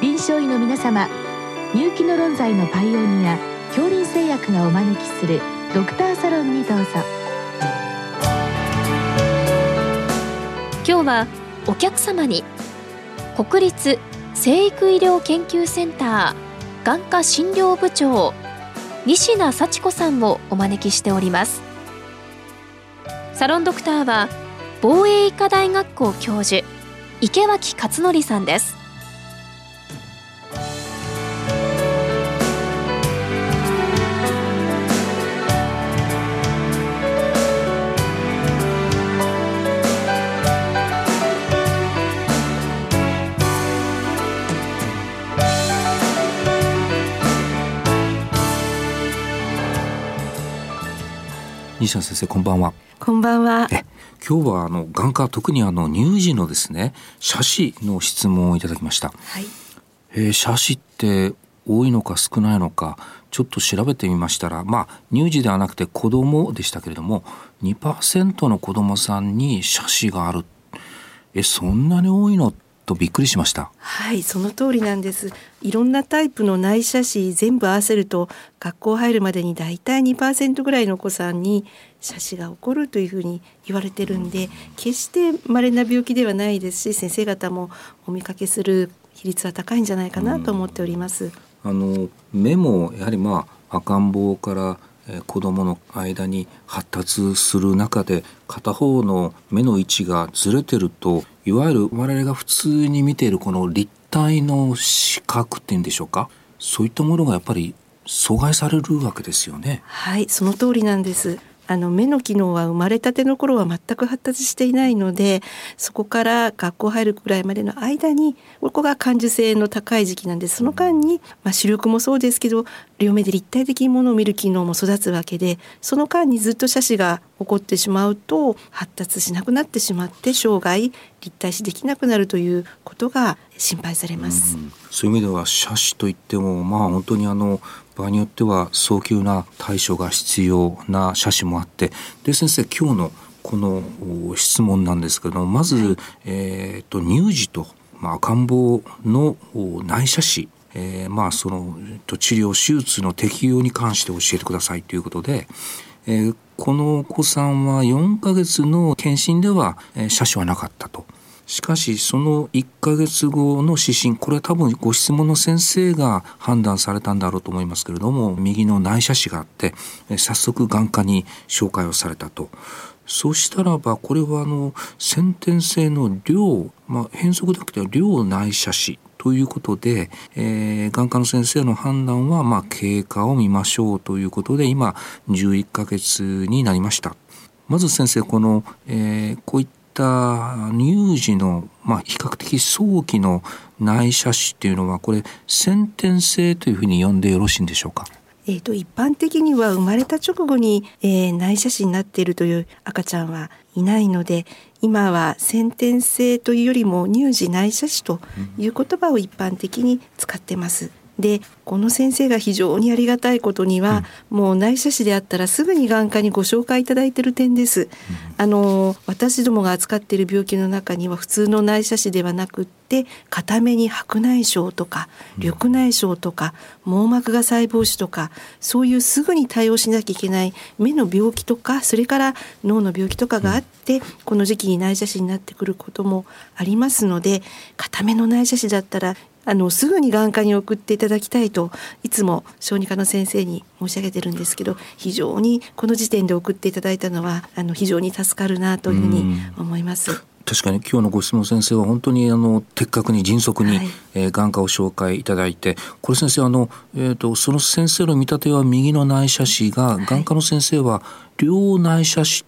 臨床医の皆様入気の論剤のパイオニア恐林製薬がお招きするドクターサロンにどうぞ。今日はお客様に国立生育医療研究センター眼科診療部長西名幸子さんをお招きしております。サロンドクターは防衛医科大学校教授池脇勝則さんです。西野先生こんばんは。こんばんは。今日はあの眼科特にあの乳児のですね斜視の質問をいただきました、はい。えー、斜視って多いのか少ないのかちょっと調べてみましたらまあ乳児ではなくて子供でしたけれども2%の子供さんに斜視がある。えそんなに多いのとびっくりしました。はいその通りなんです。いろんなタイプの内斜視全部合わせると学校入るまでにだいたい2%ぐらいのお子さんに斜視が起こるというふうに言われてるんで決して稀な病気ではないですし先生方もお見かけする比率は高いんじゃないかなと思っております。あの目もやはりまあ赤ん坊から子どもの間に発達する中で片方の目の位置がずれてるといわゆる我々が普通に見ているこの立体の視覚っていうんでしょうか？そういったものがやっぱり阻害されるわけですよね。はいその通りなんですあの目の機能は生まれたての頃は全く発達していないのでそこから学校入るくらいまでの間にここが感受性の高い時期なんでその間に、まあ、視力もそうですけど両目で立体的にものを見る機能も育つわけでその間にずっと斜視が起こってしまうと発達しなくなってしまって生涯立体視できなくなるということが心配されます。うそういう意味では斜視といってもまあ本当にあの場合によっては早急な対処が必要な写真もあってで先生今日のこの質問なんですけどまず、はい、えーと、乳児と、まあ、赤ん坊の内斜視えー、まあその治療手術の適用に関して教えてくださいということで、えー、このお子さんは4ヶ月の検診では、えー、斜視はなかったと。しかしその1ヶ月後の指針これは多分ご質問の先生が判断されたんだろうと思いますけれども右の内斜視があって早速眼科に紹介をされたと。そうしたらばこれはあの先天性の量、まあ、変則だけでは量内斜視ということで、えー、眼科の先生の判断は、まあ、経過を見ましょうということで今11ヶ月になりました。まず先生この、えー、こういっった乳児の、まあ、比較的早期の内斜視っていうのはこれ先天性というふうに呼んでよろしいんでしょうか？えーと、一般的には生まれた直後に、えー、内斜視になっているという赤ちゃんはいないので今は先天性というよりも乳児内斜視という言葉を一般的に使ってます。でこの先生が非常にありがたいことには、うん、もう内斜視であったらすぐに眼科にご紹介いただいている点です。うん、あの私どもが扱っている病気の中には普通の内斜視ではなくって片目に白内障とか緑内障とか網膜が細胞腫とかそういうすぐに対応しなきゃいけない目の病気とかそれから脳の病気とかがあって、この時期に内斜視になってくることもありますので片目の内斜視だったらあのすぐに眼科に送っていただきたいといつも小児科の先生に申し上げてるんですけど非常にこの時点で送っていただいたのはあの非常に助かるなというふうに思います。確かに今日のご質問先生は本当にあの的確に迅速に、はい、えー、眼科を紹介いただいてこれ先生あの、えーと、その先生の見立ては右の内斜視が、はい、眼科の先生は両内斜視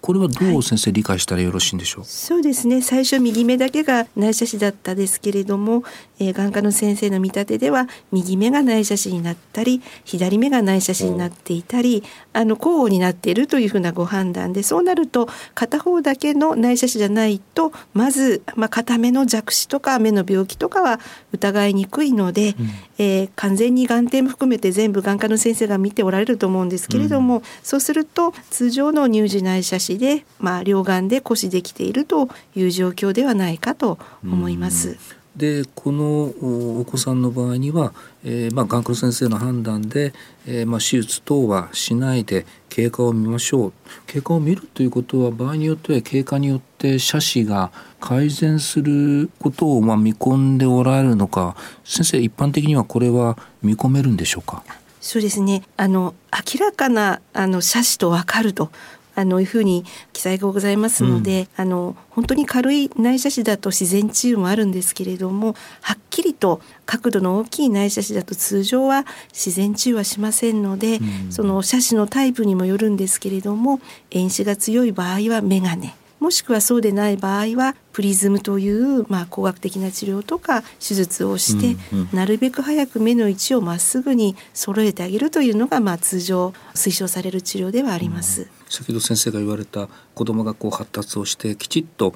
これはどう先生理解したらよろしいんでしょう、はい、そうですね。最初右目だけが内斜視だったですけれども、えー、眼科の先生の見立てでは右目が内斜視になったり左目が内斜視になっていたりあの交互になっているというふうなご判断でそうなると片方だけの内斜視じゃないとまず、まあ、片目の弱視とか目の病気とかは疑いにくいので、うん、えー、完全に眼底も含めて全部眼科の先生が見ておられると思うんですけれども、うん、そうすると通常の乳児内斜視で、まあ、両眼で固視できているという状況ではないかと思います。でこのお子さんの場合には、えー、まあ、眼科の先生の判断で、えー、まあ、手術等はしないで経過を見ましょう。経過を見るということは場合によっては経過によって斜視が改善することをまあ見込んでおられるのか先生一般的にはこれは見込めるんでしょうか？そうですね。あの明らかなあの斜視と分かるとあのいうふうに記載がございますので、うん、あの本当に軽い内斜視だと自然治癒もあるんですけれどもはっきりと角度の大きい内斜視だと通常は自然治癒はしませんので、うん、その斜視のタイプにもよるんですけれども遠視が強い場合は眼鏡もしくはそうでない場合はプリズムという、まあ、工学的な治療とか手術をして、うんうん、なるべく早く目の位置をまっすぐに揃えてあげるというのが、まあ、通常推奨される治療ではあります。うん、先ほど先生が言われた子どもがこう発達をしてきちっと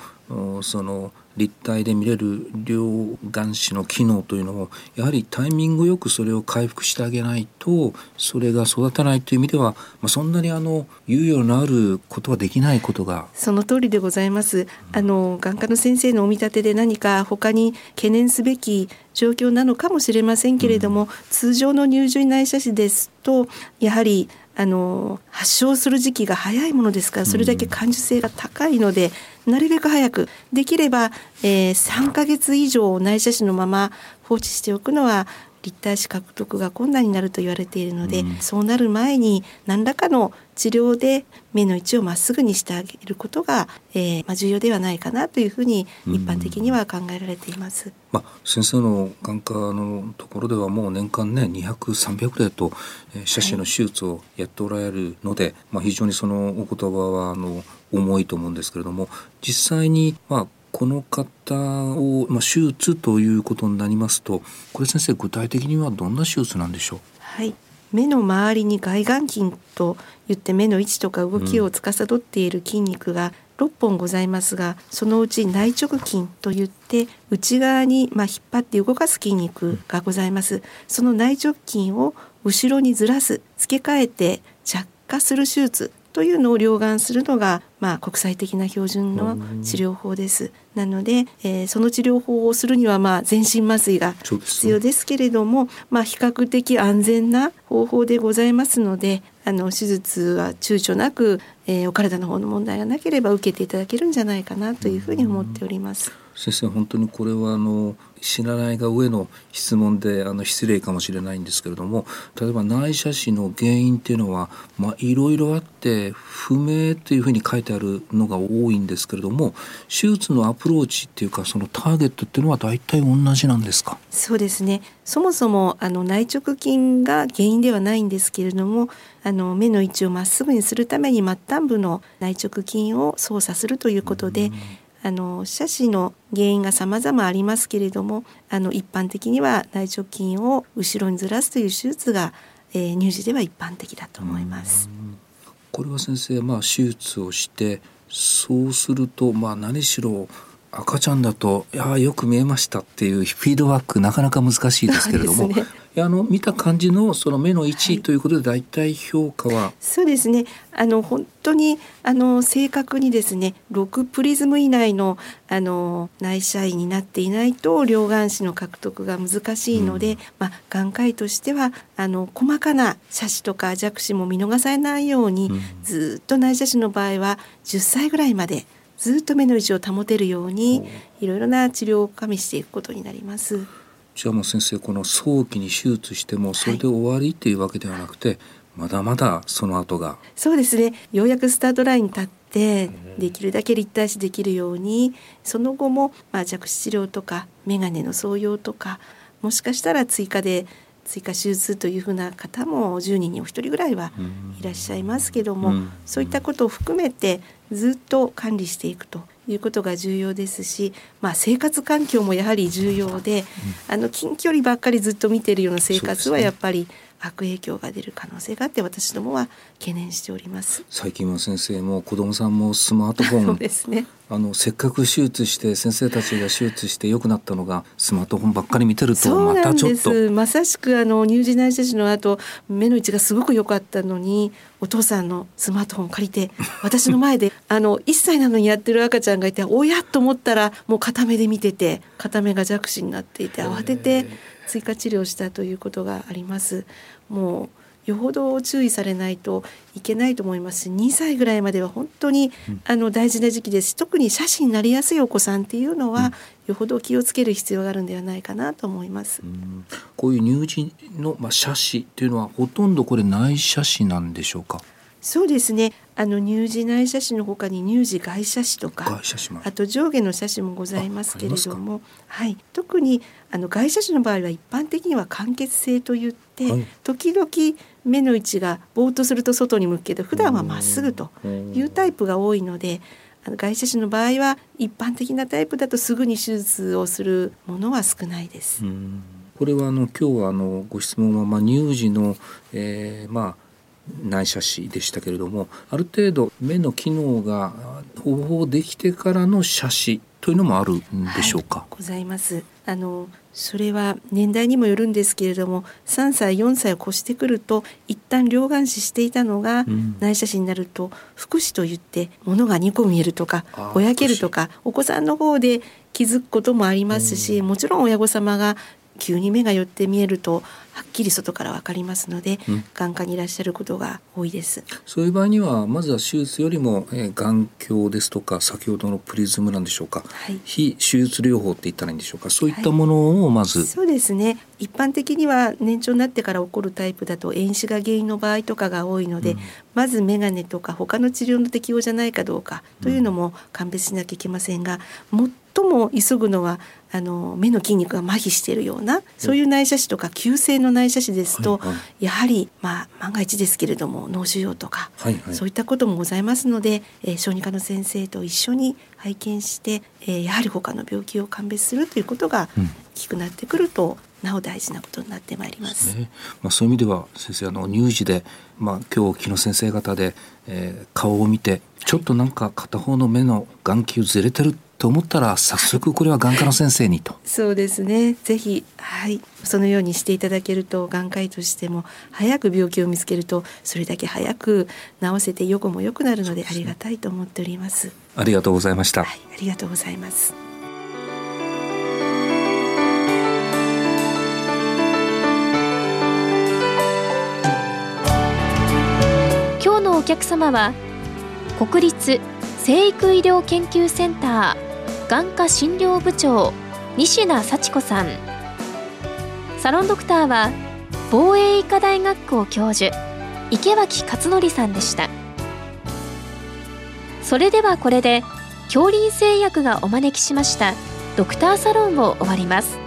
その立体で見れる両眼視の機能というのもやはりタイミングよくそれを回復してあげないとそれが育たないという意味では、まあ、そんなにあの猶予のあることはできないことがその通りでございます。あの眼科の先生のお見立てで何か他に懸念すべき状況なのかもしれませんけれども、うん、通常の入場内斜視ですとやはりあの発症する時期が早いものですからそれだけ感受性が高いので、なるべく早くできれば、えー、3ヶ月以上内斜視のまま放置しておくのは立体視獲得が困難になると言われているので、うん、そうなる前に何らかの治療で目の位置をまっすぐにしてあげることが、えーまあ、重要ではないかなというふうに一般的には考えられています。うん、まあ、先生の眼科のところではもう年間ね200300例と、えー、斜視の手術をやっておられるので、はい、まあ、非常にそのお言葉はあの重いと思うんですけれども実際にまあこの方を、まあ、手術ということになりますとこれ先生具体的にはどんな手術なんでしょう？はい目の周りに外眼筋といって目の位置とか動きを司っている筋肉が6本ございますがそのうち内直筋といって内側にまあ引っ張って動かす筋肉がございます。その内直筋を後ろにずらす付け替えて着火する手術というのを両眼するのが、まあ、国際的な標準の治療法です。なので、えー、その治療法をするには、まあ、全身麻酔が必要ですけれども、まあ、比較的安全な方法でございますのであの手術は躊躇なく、えー、お体の方の問題がなければ受けていただけるんじゃないかなというふうに思っております。先生本当にこれはあの知らないが上の質問であの失礼かもしれないんですけれども例えば内斜視の原因っていうのは、まあ、いろいろあって不明というふうに書いてあるのが多いんですけれども手術のアプローチっていうかそのターゲットっていうのは大体同じなんですか？そうですね。そもそもあの内直筋が原因ではないんですけれどもあの目の位置をまっすぐにするために末端部の内直筋を操作するということで、あの斜視の原因が様々ありますけれどもあの一般的には内直筋を後ろにずらすという手術が、えー、乳児では一般的だと思います。これは先生、まあ、手術をしてそうすると、まあ、何しろ赤ちゃんだと「いやよく見えました」っていうフィードバックなかなか難しいですけれども、ね、あの見た感じのその目の位置ということで大体評価は、はい、そうですね。あの本当にあの正確にですね6プリズム以内のあの内斜位になっていないと両眼視の獲得が難しいので、うん、まあ、眼科医としてはあの細かな斜視とか弱視も見逃されないように、うん、ずっと内斜視の場合は10歳ぐらいまでずっと目の位置を保てるようにいろいろな治療を加味していくことになります。じゃあもう先生この早期に手術してもそれで終わりっていうわけではなくて、はい、まだまだその後が。そうですね。ようやくスタートラインに立ってできるだけ立体視できるようにその後もまあ弱視治療とか眼鏡の装用とかもしかしたら追加で追加手術というふうな方も10人にお一人ぐらいはいらっしゃいますけども、そういったことを含めてずっと管理していくということが重要ですし、まあ、生活環境もやはり重要で、あの近距離ばっかりずっと見ているような生活はやっぱり悪影響が出る可能性があって私どもは懸念しております。最近は先生も子どもさんもスマートフォンですねあのせっかく手術して先生たちが手術して良くなったのがスマートフォンばっかり見てるとまたちょっと。まさしくあの乳児内斜視の後目の位置がすごく良かったのにお父さんのスマートフォン借りて 私の前であの1歳なのにやってる赤ちゃんがいておやと思ったらもう片目で見てて片目が弱視になっていて慌てて追加治療したということがあります。もうよほど注意されないといけないと思います。し2歳ぐらいまでは本当に、あの大事な時期です。し特に斜視になりやすいお子さんっていうのは、よほど気をつける必要があるんではないかなと思います。うこういう乳児の、まあ、斜視っていうのはほとんどこれ内斜視なんでしょうか？そうですね。あの乳児内斜視のほかに乳児外斜視とかあと上下の斜視もございますけれどもはい、特にあの外斜視の場合は一般的には間欠性といって、はい、時々目の位置がぼーっとすると外に向くけど普段はまっすぐというタイプが多いのであの外斜視の場合は一般的なタイプだとすぐに手術をするものは少ないです。これはあの今日はあのご質問はまあ乳児の、えー、まあ内斜視でしたけれどもある程度目の機能がほぼできてからの斜視というのもあるんでしょうか、はい、ございます。あのそれは年代にもよるんですけれども3歳4歳を越してくると一旦両眼視していたのが、内斜視になると複視といって物が2個見えるとかぼやけるとかお子さんの方で気づくこともありますし、もちろん親御様が急に目が寄って見えるとはっきり外からわかりますので、うん、眼科にいらっしゃることが多いです。そういう場合にはまずは手術よりも、えー、眼鏡ですとか先ほどのプリズムなんでしょうか、はい、非手術療法って言ったらいいんでしょうか。そういったものをまず、はい、そうですね。一般的には年長になってから起こるタイプだと遠視が原因の場合とかが多いので、うん、まず眼鏡とか他の治療の適用じゃないかどうかというのも鑑別しなきゃいけませんが、うん、最も急ぐのはあの目の筋肉が麻痺しているようなそういう内斜視とか急性の内斜視ですと、はいはい、やはり、まあ、万が一ですけれども脳腫瘍とか、はいはい、そういったこともございますので、えー、小児科の先生と一緒に拝見して、えー、やはり他の病気を鑑別するということが大きくなってくると、うん、なお大事なことになってまいります。ね、まあ、そういう意味では先生あの乳児で、まあ、今日木野先生方で、えー、顔を見てちょっとなんか片方の目の眼球ずれてると思ったら早速これは眼科の先生にと。そうですね。ぜひはいそのようにしていただけると眼科医としても早く病気を見つけるとそれだけ早く治せて予後も良くなるのでありがたいと思っております。ありがとうございました。はい、ありがとうございます。今日のお客様は国立生育医療研究センター眼科診療部長西名幸子さん。サロンドクターは防衛医科大学校教授池脇勝則さんでした。それではこれで恐林製薬がお招きしましたドクターサロンを終わります。